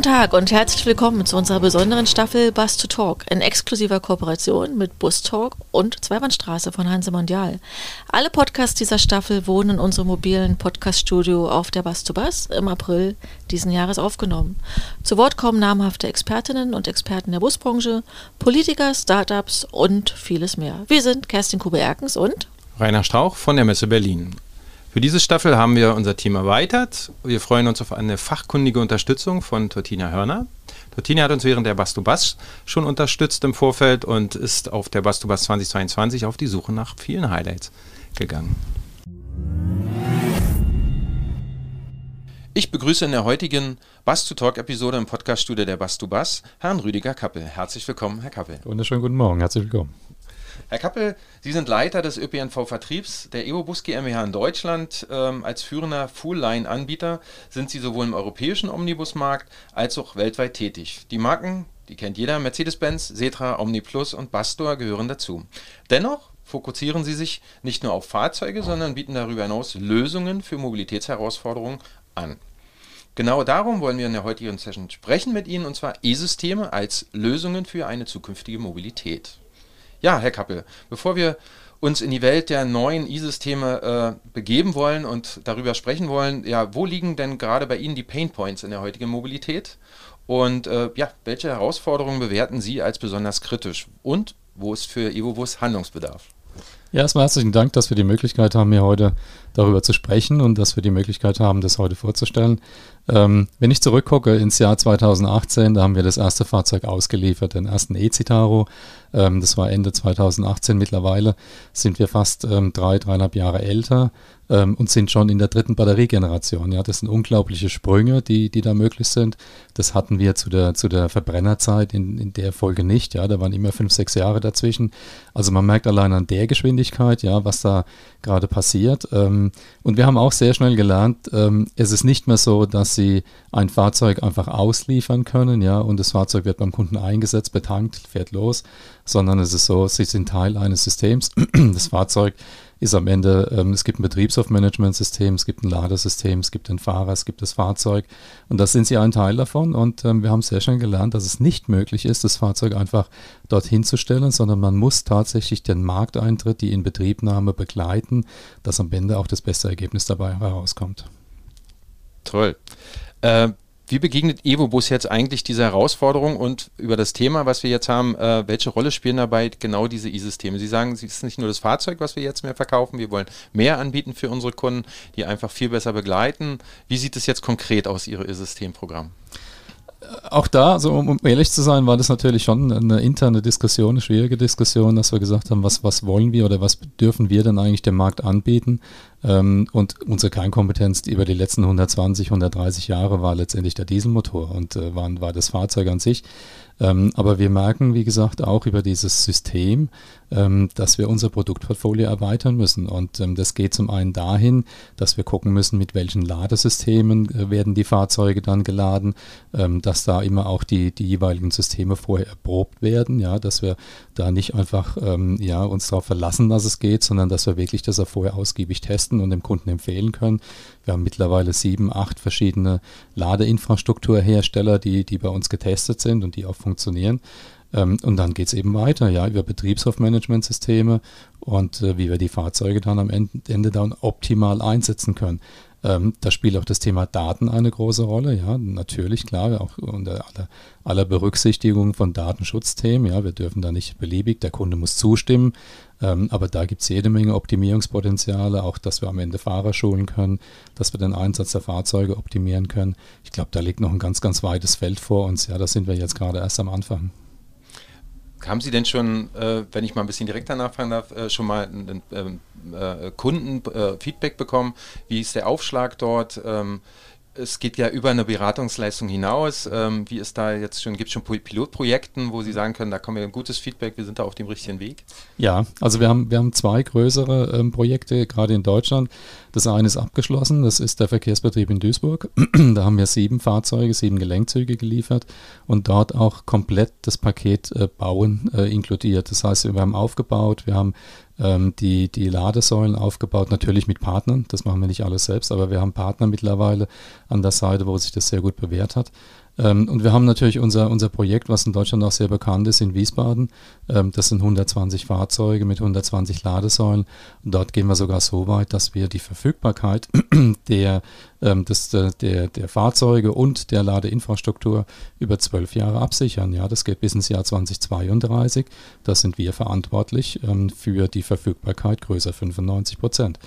Guten Tag und herzlich willkommen zu unserer besonderen Staffel Bus to Talk in exklusiver Kooperation mit Bus Talk und Zweibahnstraße von Hanse Mondial. Alle Podcasts dieser Staffel wurden in unserem mobilen Podcaststudio auf der Bus to Bus im April diesen Jahres aufgenommen. Zu Wort kommen namhafte Expertinnen und Experten der Busbranche, Politiker, Startups und vieles mehr. Wir sind Kerstin Kube-Erkens und Rainer Strauch von der Messe Berlin. Für diese Staffel haben wir unser Team erweitert. Wir freuen uns auf eine fachkundige Unterstützung von Tortina Hörner. Tortina hat uns während der Bastubas schon unterstützt im Vorfeld und ist auf der Bastubas 2022 auf die Suche nach vielen Highlights gegangen. Ich begrüße in der heutigen Bass to Talk Episode im Podcaststudio der Bass to Bass Herrn Rüdiger Kappel. Herzlich willkommen, Herr Kappel. Wunderschönen guten Morgen, herzlich willkommen. Herr Kappel, Sie sind Leiter des ÖPNV-Vertriebs der EvoBus GmbH in Deutschland. Ähm, als führender Full-Line-Anbieter sind Sie sowohl im europäischen Omnibusmarkt als auch weltweit tätig. Die Marken, die kennt jeder, Mercedes-Benz, Setra, OmniPlus und Bastor gehören dazu. Dennoch fokussieren Sie sich nicht nur auf Fahrzeuge, sondern bieten darüber hinaus Lösungen für Mobilitätsherausforderungen an. Genau darum wollen wir in der heutigen Session sprechen mit Ihnen, und zwar E-Systeme als Lösungen für eine zukünftige Mobilität. Ja, Herr Kappel, bevor wir uns in die Welt der neuen E-Systeme äh, begeben wollen und darüber sprechen wollen, ja, wo liegen denn gerade bei Ihnen die Pain Points in der heutigen Mobilität? Und äh, ja, welche Herausforderungen bewerten Sie als besonders kritisch? Und wo ist für EvoBus Handlungsbedarf? Ja, erstmal herzlichen Dank, dass wir die Möglichkeit haben, hier heute darüber zu sprechen und dass wir die Möglichkeit haben, das heute vorzustellen. Ähm, wenn ich zurückgucke ins Jahr 2018, da haben wir das erste Fahrzeug ausgeliefert, den ersten E-Citaro. Ähm, das war Ende 2018. Mittlerweile sind wir fast ähm, drei, dreieinhalb Jahre älter ähm, und sind schon in der dritten Batteriegeneration. Ja, das sind unglaubliche Sprünge, die, die da möglich sind. Das hatten wir zu der, zu der Verbrennerzeit in, in der Folge nicht. Ja, da waren immer fünf, sechs Jahre dazwischen. Also man merkt allein an der Geschwindigkeit, ja, was da gerade passiert. Ähm, und wir haben auch sehr schnell gelernt, ähm, es ist nicht mehr so, dass sie ein Fahrzeug einfach ausliefern können, ja, und das Fahrzeug wird beim Kunden eingesetzt, betankt, fährt los, sondern es ist so, sie sind Teil eines Systems. Das Fahrzeug ist am Ende, ähm, es gibt ein Betriebssoftmanagementsystem, es gibt ein Ladesystem, es gibt den Fahrer, es gibt das Fahrzeug und das sind sie ein Teil davon und ähm, wir haben sehr schnell gelernt, dass es nicht möglich ist, das Fahrzeug einfach dorthin zu stellen, sondern man muss tatsächlich den Markteintritt, die Inbetriebnahme begleiten, dass am Ende auch das beste Ergebnis dabei herauskommt. Toll. Äh, wie begegnet EvoBus jetzt eigentlich dieser Herausforderung und über das Thema, was wir jetzt haben, äh, welche Rolle spielen dabei genau diese E-Systeme? Sie sagen, es ist nicht nur das Fahrzeug, was wir jetzt mehr verkaufen, wir wollen mehr anbieten für unsere Kunden, die einfach viel besser begleiten. Wie sieht es jetzt konkret aus, Ihr E-Systemprogramm? auch da, um, um, ehrlich zu sein, war das natürlich schon eine interne Diskussion, eine schwierige Diskussion, dass wir gesagt haben, was, was wollen wir oder was dürfen wir denn eigentlich dem Markt anbieten? Ähm, und unsere Kernkompetenz über die letzten 120, 130 Jahre war letztendlich der Dieselmotor und äh, war, das Fahrzeug an sich. Ähm, aber wir merken, wie gesagt, auch über dieses System, ähm, dass wir unser Produktportfolio erweitern müssen. Und das geht zum einen dahin, dass wir gucken müssen, mit welchen Ladesystemen äh, werden die Fahrzeuge dann geladen, dass da immer auch die, die jeweiligen Systeme vorher erprobt werden, ja, dass wir da nicht einfach ja, uns darauf verlassen, dass es geht, sondern dass wir wirklich das auch vorher ausgiebig testen und dem Kunden empfehlen können. Wir haben mittlerweile sieben, acht verschiedene Ladeinfrastrukturhersteller, die, die bei uns getestet sind und die auch funktionieren. Ähm, und dann geht es eben weiter, ja, über Betriebshof-Management-Systeme und äh, wie wir die Fahrzeuge dann am Ende, Ende dann optimal einsetzen können. Ähm, da spielt auch das Thema Daten eine große Rolle, ja, natürlich, klar, auch unter aller, aller Berücksichtigung von Datenschutzthemen, ja, wir dürfen da nicht beliebig, der Kunde muss zustimmen, ähm, aber da gibt es jede Menge Optimierungspotenziale, auch dass wir am Ende Fahrer schulen können, dass wir den Einsatz der Fahrzeuge optimieren können. Ich glaube, da liegt noch ein ganz, ganz weites Feld vor uns, ja, da sind wir jetzt gerade erst am Anfang. Haben Sie denn schon, äh, wenn ich mal ein bisschen direkter nachfragen darf, äh, schon mal ein ähm, äh, Kundenfeedback bekommen? Wie ist der Aufschlag dort? Ähm, es geht ja über eine Beratungsleistung hinaus. Ähm, wie ist da jetzt schon, gibt es schon Pilotprojekten, wo Sie sagen können, da kommen wir ein gutes Feedback, wir sind da auf dem richtigen Weg? Ja, also wir haben, wir haben zwei größere ähm, Projekte, gerade in Deutschland. Das eine ist abgeschlossen, das ist der Verkehrsbetrieb in Duisburg. da haben wir sieben Fahrzeuge, sieben Gelenkzüge geliefert und dort auch komplett das Paket äh, Bauen äh, inkludiert. Das heißt, wir haben aufgebaut, wir haben ähm, die, die Ladesäulen aufgebaut, natürlich mit Partnern, das machen wir nicht alles selbst, aber wir haben Partner mittlerweile an der Seite, wo sich das sehr gut bewährt hat. Ähm, und wir haben natürlich unser, unser Projekt, was in Deutschland auch sehr bekannt ist, in Wiesbaden. Ähm, das sind 120 Fahrzeuge mit 120 Ladesäulen. Und dort gehen wir sogar so weit, dass wir die Verfügbarkeit der, ähm, des, der, der Fahrzeuge und der Ladeinfrastruktur über zwölf Jahre absichern. Ja, das geht bis ins Jahr 2032. Das sind wir verantwortlich für die Verfügbarkeit größer 95 Prozent.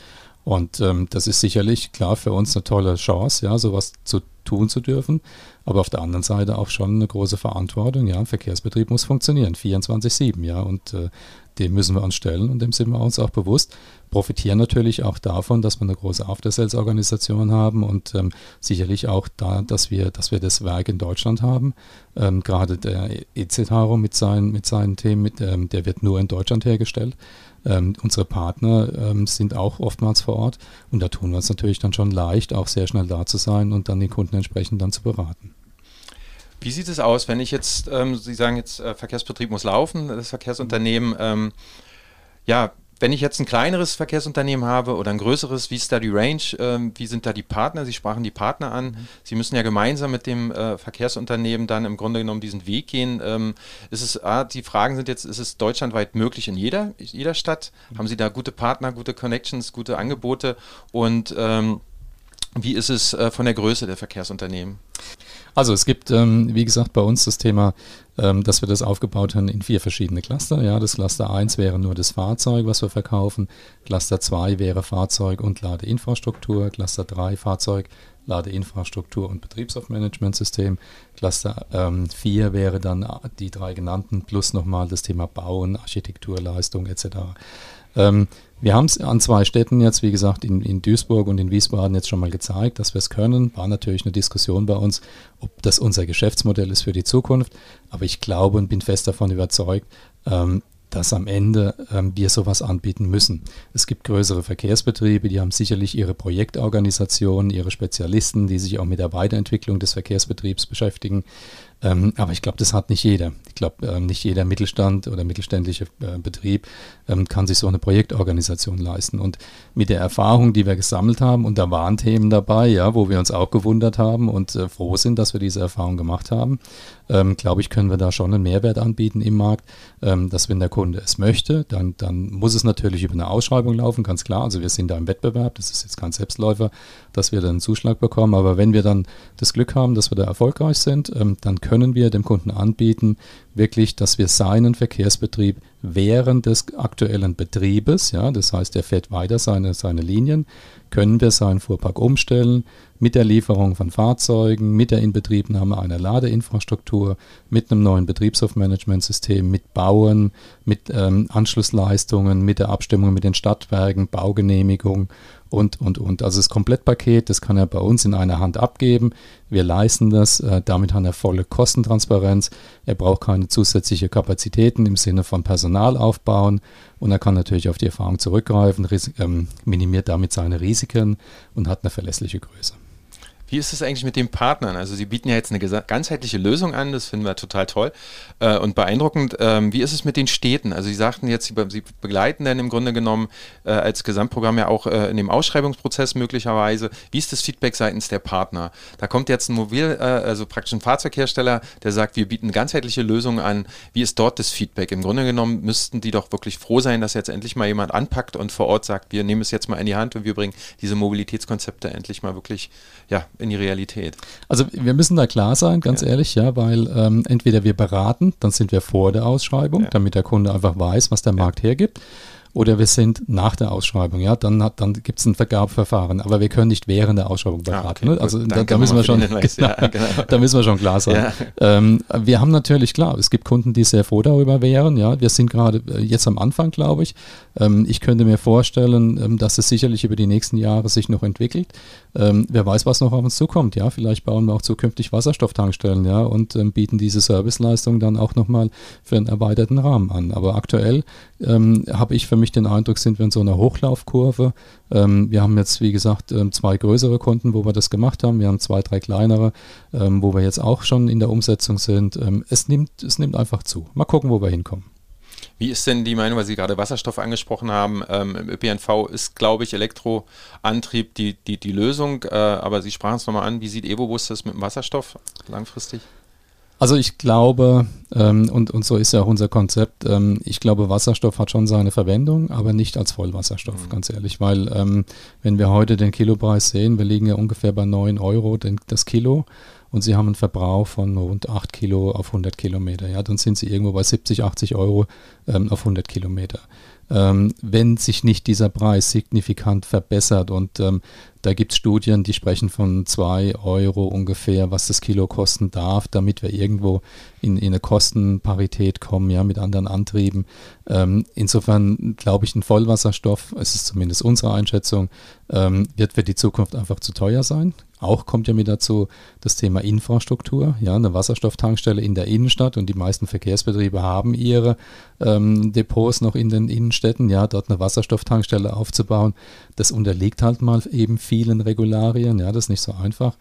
Und ähm, das ist sicherlich klar für uns eine tolle Chance, ja, sowas zu tun zu dürfen. Aber auf der anderen Seite auch schon eine große Verantwortung. Ja, Verkehrsbetrieb muss funktionieren, 24-7, ja. Und äh, dem müssen wir uns stellen und dem sind wir uns auch bewusst. Profitieren natürlich auch davon, dass wir eine große After-Sales-Organisation haben und ähm, sicherlich auch da, dass wir, dass wir das Werk in Deutschland haben. Ähm, Gerade der ECTARO mit seinen, mit seinen Themen, mit, ähm, der wird nur in Deutschland hergestellt. Ähm, unsere Partner ähm, sind auch oftmals vor Ort und da tun wir uns natürlich dann schon leicht, auch sehr schnell da zu sein und dann den Kunden entsprechend dann zu beraten. Wie sieht es aus, wenn ich jetzt, ähm, Sie sagen jetzt, äh, Verkehrsbetrieb muss laufen, das Verkehrsunternehmen, ähm, ja, wenn ich jetzt ein kleineres Verkehrsunternehmen habe oder ein größeres, wie ist da die Range? Ähm, wie sind da die Partner? Sie sprachen die Partner an. Mhm. Sie müssen ja gemeinsam mit dem äh, Verkehrsunternehmen dann im Grunde genommen diesen Weg gehen. Ähm, ist es, ah, die Fragen sind jetzt, ist es deutschlandweit möglich in jeder, jeder Stadt? Mhm. Haben Sie da gute Partner, gute Connections, gute Angebote? Und ähm, wie ist es äh, von der Größe der Verkehrsunternehmen? Also es gibt, ähm, wie gesagt, bei uns das Thema, ähm, dass wir das aufgebaut haben in vier verschiedene Cluster. Ja, das Cluster 1 wäre nur das Fahrzeug, was wir verkaufen. Cluster 2 wäre Fahrzeug und Ladeinfrastruktur. Cluster 3 Fahrzeug, Ladeinfrastruktur und Betriebsmanagementsystem. Cluster ähm, 4 wäre dann die drei genannten plus nochmal das Thema Bauen, Architektur, Leistung etc. Ähm, wir haben es an zwei Städten jetzt, wie gesagt, in, in Duisburg und in Wiesbaden jetzt schon mal gezeigt, dass wir es können. War natürlich eine Diskussion bei uns, ob das unser Geschäftsmodell ist für die Zukunft. Aber ich glaube und bin fest davon überzeugt, ähm, dass am Ende ähm, wir sowas anbieten müssen. Es gibt größere Verkehrsbetriebe, die haben sicherlich ihre Projektorganisationen, ihre Spezialisten, die sich auch mit der Weiterentwicklung des Verkehrsbetriebs beschäftigen. Ähm, aber ich glaube, das hat nicht jeder. Ich glaube, ähm, nicht jeder Mittelstand oder mittelständische äh, Betrieb ähm, kann sich so eine Projektorganisation leisten. Und mit der Erfahrung, die wir gesammelt haben, und da waren Themen dabei, ja, wo wir uns auch gewundert haben und äh, froh sind, dass wir diese Erfahrung gemacht haben, ähm, glaube ich, können wir da schon einen Mehrwert anbieten im Markt, ähm, dass wenn der Kunde es möchte, dann, dann muss es natürlich über eine Ausschreibung laufen, ganz klar. Also wir sind da im Wettbewerb, das ist jetzt kein Selbstläufer, dass wir dann einen Zuschlag bekommen. Aber wenn wir dann das Glück haben, dass wir da erfolgreich sind, ähm, dann können wir dem Kunden anbieten, wirklich, dass wir seinen Verkehrsbetrieb während des aktuellen Betriebes, ja, das heißt, er fährt weiter seine, seine Linien, können wir seinen Fuhrpark umstellen mit der Lieferung von Fahrzeugen, mit der Inbetriebnahme einer Ladeinfrastruktur, mit einem neuen Betriebshofmanagementsystem, mit Bauen, mit ähm, Anschlussleistungen, mit der Abstimmung mit den Stadtwerken, Baugenehmigung und, und, und. Also das Komplettpaket, das kann er bei uns in einer Hand abgeben. Wir leisten das. Äh, damit hat er volle Kostentransparenz. Er braucht keine zusätzliche Kapazitäten im Sinne von Personal aufbauen. Und er kann natürlich auf die Erfahrung zurückgreifen, ähm, minimiert damit seine Risiken und hat eine verlässliche Größe. Wie ist es eigentlich mit den Partnern? Also Sie bieten ja jetzt eine ganzheitliche Lösung an, das finden wir total toll äh, und beeindruckend. Ähm, wie ist es mit den Städten? Also Sie sagten jetzt, Sie, Sie begleiten dann im Grunde genommen äh, als Gesamtprogramm ja auch äh, in dem Ausschreibungsprozess möglicherweise. Wie ist das Feedback seitens der Partner? Da kommt jetzt ein Mobil, äh, also praktisch ein Fahrzeughersteller, der sagt, wir bieten ganzheitliche Lösungen an. Wie ist dort das Feedback? Im Grunde genommen müssten die doch wirklich froh sein, dass jetzt endlich mal jemand anpackt und vor Ort sagt, wir nehmen es jetzt mal in die Hand und wir bringen diese Mobilitätskonzepte endlich mal wirklich ja, in die Realität. Also wir müssen da klar sein, ganz ja. ehrlich, ja, weil ähm, entweder wir beraten, dann sind wir vor der Ausschreibung, ja. damit der Kunde einfach weiß, was der Markt hergibt. Oder wir sind nach der Ausschreibung. Ja, dann, hat, dann gibt es ein Vergabeverfahren, aber wir können nicht während der Ausschreibung beraten. Ah, okay, ne? Also da, da, müssen wir schon, genau, ja, genau. da müssen wir schon klar sein. Ja. Ähm, wir haben natürlich klar, es gibt Kunden, die sehr froh darüber wären. Ja, wir sind gerade äh, jetzt am Anfang, glaube ich. Ähm, ich könnte mir vorstellen, ähm, dass es sicherlich über die nächsten Jahre sich noch entwickelt. Ähm, wer weiß, was noch auf uns zukommt. Ja, vielleicht bauen wir auch zukünftig Wasserstofftankstellen. Ja, und ähm, bieten diese Serviceleistung dann auch nochmal für einen erweiterten Rahmen an. Aber aktuell ähm, habe ich für mich den Eindruck, sind wir in so einer Hochlaufkurve. Ähm, wir haben jetzt, wie gesagt, ähm, zwei größere Kunden, wo wir das gemacht haben. Wir haben zwei, drei kleinere, ähm, wo wir jetzt auch schon in der Umsetzung sind. Ähm, es, nimmt, es nimmt einfach zu. Mal gucken, wo wir hinkommen. Wie ist denn die Meinung, weil Sie gerade Wasserstoff angesprochen haben? Ähm, Im ÖPNV ist, glaube ich, Elektroantrieb die, die, die Lösung, äh, aber Sie sprachen es nochmal an. Wie sieht EvoBus das mit dem Wasserstoff langfristig? Also ich glaube, ähm, und, und so ist ja auch unser Konzept, ähm, ich glaube, Wasserstoff hat schon seine Verwendung, aber nicht als Vollwasserstoff, mhm. ganz ehrlich, weil ähm, wenn wir heute den Kilopreis sehen, wir liegen ja ungefähr bei 9 Euro den, das Kilo und Sie haben einen Verbrauch von rund 8 Kilo auf 100 Kilometer, ja, dann sind Sie irgendwo bei 70, 80 Euro ähm, auf 100 Kilometer. Ähm, wenn sich nicht dieser Preis signifikant verbessert und ähm, da gibt es Studien, die sprechen von 2 Euro ungefähr, was das Kilo kosten darf, damit wir irgendwo in, in eine Kostenparität kommen, ja, mit anderen Antrieben. Ähm, insofern glaube ich, ein Vollwasserstoff, es ist zumindest unsere Einschätzung, ähm, wird für die Zukunft einfach zu teuer sein. Auch kommt ja mit dazu das Thema Infrastruktur, ja, eine Wasserstofftankstelle in der Innenstadt und die meisten Verkehrsbetriebe haben ihre ähm, Depots noch in den Innenstädten, ja, dort eine Wasserstofftankstelle aufzubauen, das unterliegt halt mal eben vielen Regularien, ja, das ist nicht so einfach.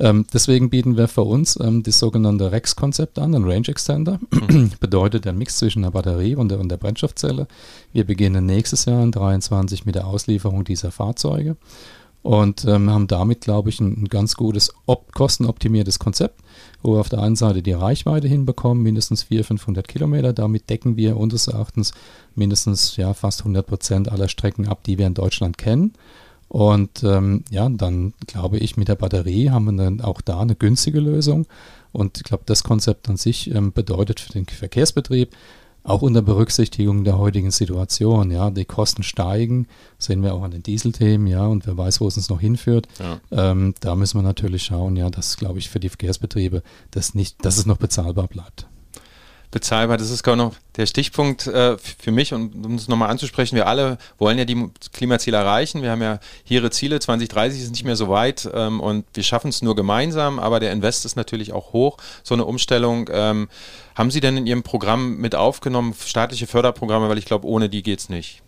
Ähm, deswegen bieten wir für uns ähm, das sogenannte REX-Konzept an, ein Range Extender. Mhm. Bedeutet der Mix zwischen der Batterie und der, und der Brennstoffzelle. Wir beginnen nächstes Jahr in 2023 mit der Auslieferung dieser Fahrzeuge und ähm, haben damit, glaube ich, ein, ein ganz gutes, op kostenoptimiertes Konzept, wo wir auf der einen Seite die Reichweite hinbekommen, mindestens 400, 500 Kilometer. Damit decken wir unseres Erachtens mindestens ja, fast 100 Prozent aller Strecken ab, die wir in Deutschland kennen. Und ähm, ja, dann glaube ich, mit der Batterie haben wir dann auch da eine günstige Lösung. Und ich glaube, das Konzept an sich ähm, bedeutet für den Verkehrsbetrieb, auch unter Berücksichtigung der heutigen Situation, ja, die Kosten steigen, sehen wir auch an den Dieselthemen, ja, und wer weiß, wo es uns noch hinführt. Ja. Ähm, da müssen wir natürlich schauen, ja, dass, glaube ich, für die Verkehrsbetriebe das nicht, dass es noch bezahlbar bleibt bezahlbar. Das ist genau der Stichpunkt äh, für mich und um es nochmal anzusprechen, wir alle wollen ja die Klimaziele erreichen. Wir haben ja hier Ziele, 2030 ist nicht mehr so weit ähm, und wir schaffen es nur gemeinsam, aber der Invest ist natürlich auch hoch, so eine Umstellung. Ähm, haben Sie denn in Ihrem Programm mit aufgenommen, staatliche Förderprogramme, weil ich glaube, ohne die geht es nicht?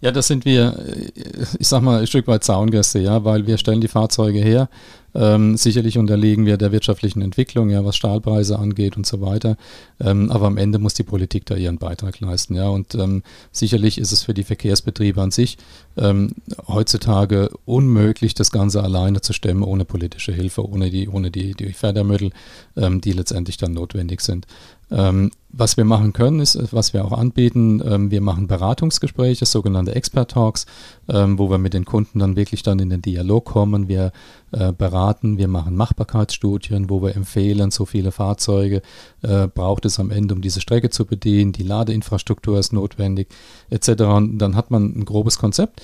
Ja, das sind wir, äh, ich sag mal, ein Stück weit Zaungäste, ja, weil wir stellen die Fahrzeuge her. Ähm, sicherlich unterliegen wir der wirtschaftlichen Entwicklung, ja, was Stahlpreise angeht und so weiter. Ähm, aber am Ende muss die Politik da ihren Beitrag leisten, ja. Und ähm, sicherlich ist es für die Verkehrsbetriebe an sich ähm, heutzutage unmöglich, das Ganze alleine zu stemmen, ohne politische Hilfe, ohne die, ohne die, die Fördermittel, ähm, die letztendlich dann notwendig sind. Ähm, was wir machen können, ist, was wir auch anbieten, ähm, wir machen Beratungsgespräche, sogenannte Expert Talks, ähm, wo wir mit den Kunden dann wirklich dann in den Dialog kommen. Wir äh, beraten, wir machen Machbarkeitsstudien, wo wir empfehlen, so viele Fahrzeuge äh, braucht es am Ende, um diese Strecke zu bedienen, die Ladeinfrastruktur ist notwendig, etc. Und dann hat man ein grobes Konzept,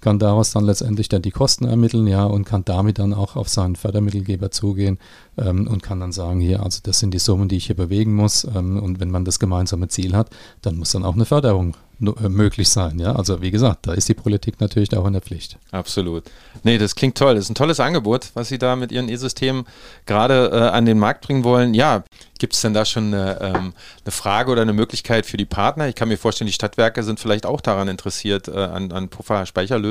kann daraus dann letztendlich dann die Kosten ermitteln, ja, und kann damit dann auch auf seinen Fördermittelgeber zugehen ähm, und kann dann sagen, hier, also das sind die Summen, die ich hier bewegen muss. Ähm, und wenn man das gemeinsame Ziel hat, dann muss dann auch eine Förderung äh, möglich sein. Ja? Also wie gesagt, da ist die Politik natürlich auch in der Pflicht. Absolut. Nee, das klingt toll. Das ist ein tolles Angebot, was Sie da mit Ihren E-Systemen gerade äh, an den Markt bringen wollen. Ja, gibt es denn da schon eine, ähm, eine, Frage oder eine Möglichkeit für die Partner? Ich kann mir vorstellen, die Stadtwerke sind vielleicht auch daran interessiert, äh, an, an Pufferspeicherlösungen.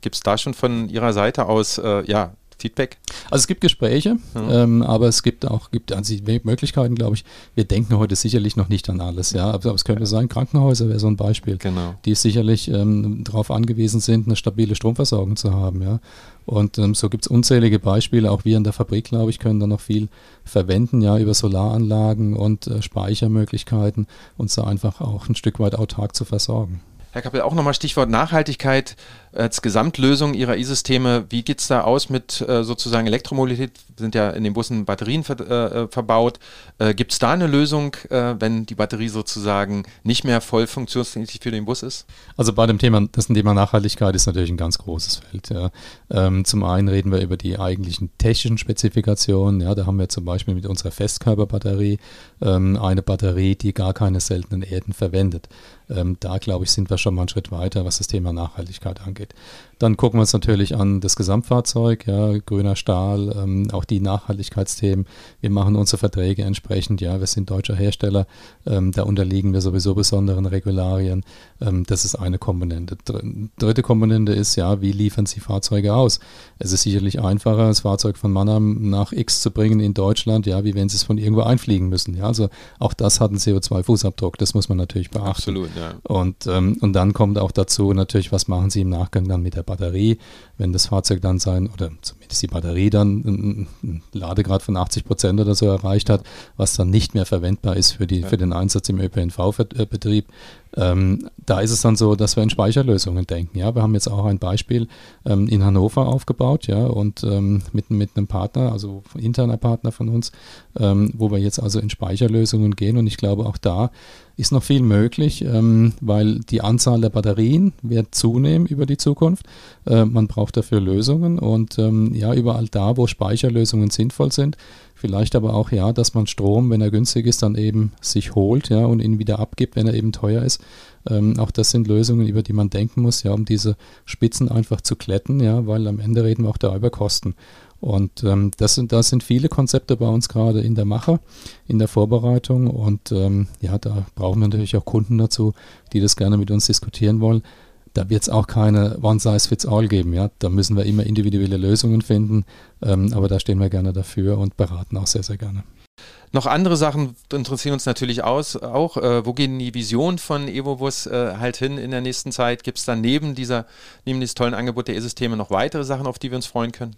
Gibt es da schon von Ihrer Seite aus äh, ja, Feedback? Also es gibt Gespräche, ja. ähm, aber es gibt auch gibt also Möglichkeiten, glaube ich. Wir denken heute sicherlich noch nicht an alles, ja. Aber, aber es könnte sein, Krankenhäuser wäre so ein Beispiel, genau. die sicherlich ähm, darauf angewiesen sind, eine stabile Stromversorgung zu haben, ja. Und ähm, so gibt es unzählige Beispiele. Auch wir in der Fabrik, glaube ich, können da noch viel verwenden, ja, über Solaranlagen und äh, Speichermöglichkeiten, uns da einfach auch ein Stück weit autark zu versorgen. Herr Kappel, auch nochmal Stichwort Nachhaltigkeit. Als Gesamtlösung Ihrer E-Systeme, wie geht es da aus mit äh, sozusagen Elektromobilität? Sind ja in den Bussen Batterien ver äh, verbaut. Äh, Gibt es da eine Lösung, äh, wenn die Batterie sozusagen nicht mehr voll funktionsfähig für den Bus ist? Also bei dem Thema, das Thema Nachhaltigkeit ist natürlich ein ganz großes Feld. Ja. Ähm, zum einen reden wir über die eigentlichen technischen Spezifikationen. Ja, da haben wir zum Beispiel mit unserer Festkörperbatterie ähm, eine Batterie, die gar keine seltenen Erden verwendet. Ähm, da, glaube ich, sind wir schon mal einen Schritt weiter, was das Thema Nachhaltigkeit angeht. Dann gucken wir uns natürlich an das Gesamtfahrzeug, ja, grüner Stahl, ähm, auch die Nachhaltigkeitsthemen. Wir machen unsere Verträge entsprechend, ja, wir sind deutscher Hersteller, ähm, da unterliegen wir sowieso besonderen Regularien. Ähm, das ist eine Komponente. Dritte Komponente ist, ja, wie liefern Sie Fahrzeuge aus? Es ist sicherlich einfacher, das Fahrzeug von Mannheim nach X zu bringen in Deutschland, ja, wie wenn Sie es von irgendwo einfliegen müssen. Ja, also auch das hat einen CO2-Fußabdruck, das muss man natürlich beachten. Absolut, ja. Und, ähm, und dann kommt auch dazu natürlich, was machen Sie im Nachgang dann mit der Batterie, wenn das Fahrzeug dann sein, oder zumindest die Batterie dann einen Ladegrad von 80 Prozent oder so erreicht hat, was dann nicht mehr verwendbar ist für, die, für den Einsatz im ÖPNV-Betrieb, ähm, da ist es dann so, dass wir in Speicherlösungen denken. Ja, wir haben jetzt auch ein Beispiel ähm, in Hannover aufgebaut, ja, und ähm, mit, mit einem Partner, also interner Partner von uns, ähm, wo wir jetzt also in Speicherlösungen gehen. Und ich glaube, auch da ist noch viel möglich, ähm, weil die Anzahl der Batterien wird zunehmen über die Zukunft. Äh, man braucht dafür Lösungen und ähm, ja, überall da, wo Speicherlösungen sinnvoll sind, Vielleicht aber auch, ja, dass man Strom, wenn er günstig ist, dann eben sich holt, ja, und ihn wieder abgibt, wenn er eben teuer ist. Ähm, auch das sind Lösungen, über die man denken muss, ja, um diese Spitzen einfach zu kletten, ja, weil am Ende reden wir auch da über Kosten. Und ähm, das, sind, das sind viele Konzepte bei uns gerade in der Mache, in der Vorbereitung. Und ähm, ja, da brauchen wir natürlich auch Kunden dazu, die das gerne mit uns diskutieren wollen da wird es auch keine One-Size-Fits-All geben. Ja? Da müssen wir immer individuelle Lösungen finden, ähm, aber da stehen wir gerne dafür und beraten auch sehr, sehr gerne. Noch andere Sachen interessieren uns natürlich aus, auch. Äh, wo gehen die Visionen von EvoBus äh, halt hin in der nächsten Zeit? Gibt es dann neben dieser, neben diesem tollen Angebot der E-Systeme noch weitere Sachen, auf die wir uns freuen können?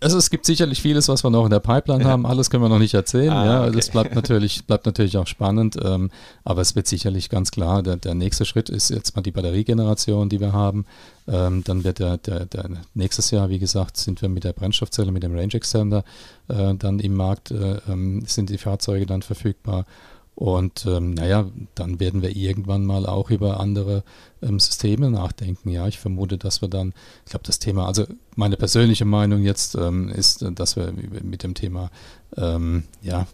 Also es gibt sicherlich vieles, was wir noch in der Pipeline ja. haben. Alles können wir noch nicht erzählen. Ah, ja, okay. das bleibt natürlich, bleibt natürlich auch spannend. Ähm, aber es wird sicherlich ganz klar, der, der nächste Schritt ist jetzt mal die Batteriegeneration, die wir haben. Ähm, dann wird der, der, der, nächstes Jahr, wie gesagt, sind wir mit der Brennstoffzelle, mit dem Range Extender äh, dann im Markt, äh, ähm, sind die Fahrzeuge dann verfügbar. Und ähm, naja, dann werden wir irgendwann mal auch über andere ähm, Systeme nachdenken. Ja, ich vermute, dass wir dann, ich glaube, das Thema, also meine persönliche Meinung jetzt ähm, ist, dass wir mit dem Thema ähm, ja,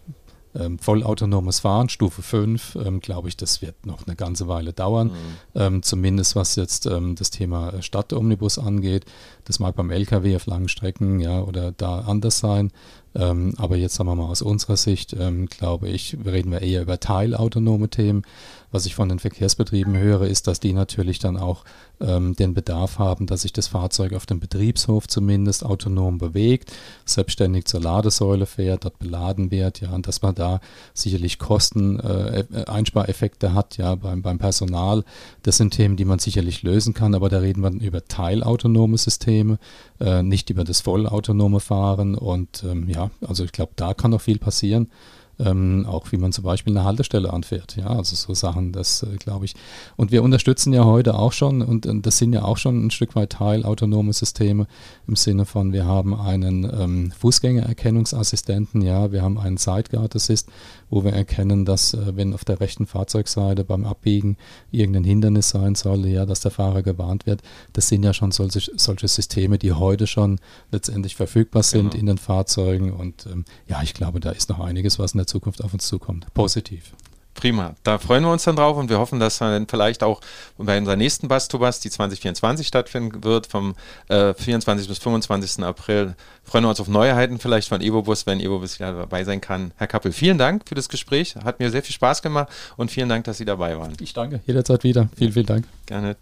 ähm, vollautonomes Fahren, Stufe 5, ähm, glaube ich, das wird noch eine ganze Weile dauern. Mhm. Zumindest was jetzt das Thema Stadtomnibus angeht. Das mag beim LKW auf langen Strecken ja oder da anders sein. Ähm, aber jetzt sagen wir mal aus unserer Sicht, ähm, glaube ich, reden wir eher über teilautonome Themen. Was ich von den Verkehrsbetrieben höre, ist, dass die natürlich dann auch ähm, den Bedarf haben, dass sich das Fahrzeug auf dem Betriebshof zumindest autonom bewegt, selbstständig zur Ladesäule fährt, dort beladen wird, ja, und dass man da sicherlich Kosten, äh, Einspareffekte hat, ja, beim, beim Personal. Das sind Themen, die man sicherlich lösen kann, aber da reden wir über teilautonome Systeme, äh, nicht über das vollautonome Fahren und ähm, ja, also ich glaube, da kann noch viel passieren ähm, auch wie man zum Beispiel eine Haltestelle anfährt. Ja, also so Sachen, das äh, glaube ich. Und wir unterstützen ja heute auch schon, und, und, das sind ja auch schon ein Stück weit Teil autonome Systeme im Sinne von, wir haben einen ähm, Fußgängererkennungsassistenten, ja, wir haben einen Sideguard Assist, wo wir erkennen, dass äh, wenn auf der rechten Fahrzeugseite beim Abbiegen irgendein Hindernis sein soll, ja, dass der Fahrer gewarnt wird. Das sind ja schon solche, solche Systeme, die heute schon letztendlich verfügbar sind genau. in den Fahrzeugen. Und ähm, ja, ich glaube, da ist noch einiges, was in der Zukunft auf uns zukommt. Positiv. Prima. Da freuen wir uns dann drauf und wir hoffen, dass dann vielleicht auch bei unserer nächsten Bus to Bus, die 2024 stattfinden wird, vom äh, 24. bis 25. April. Freuen wir uns auf Neuheiten vielleicht von EvoBus, wenn EvoBus wieder dabei sein kann. Herr Kappel, vielen Dank für das Gespräch. Hat mir sehr viel Spaß gemacht und vielen Dank, dass Sie dabei waren. Ich danke. Jederzeit wieder. Vielen, vielen Dank. Gerne.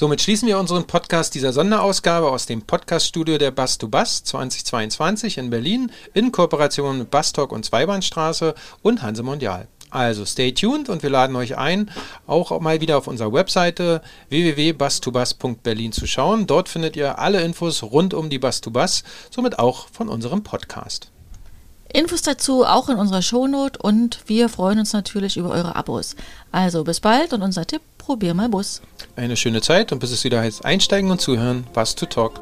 Somit schließen wir unseren Podcast dieser Sonderausgabe aus dem Podcaststudio der Bass to Bass 2022 in Berlin in Kooperation mit Bastalk und Zweibahnstraße und Hanse Mondial. Also stay tuned und wir laden euch ein, auch mal wieder auf unserer Webseite www.bastubas.berlin zu schauen. Dort findet ihr alle Infos rund um die Bass to Bass, somit auch von unserem Podcast. Infos dazu auch in unserer Shownote und wir freuen uns natürlich über eure Abos. Also bis bald und unser Tipp, probier mal Bus. Eine schöne Zeit und bis es wieder heißt einsteigen und zuhören, was to talk.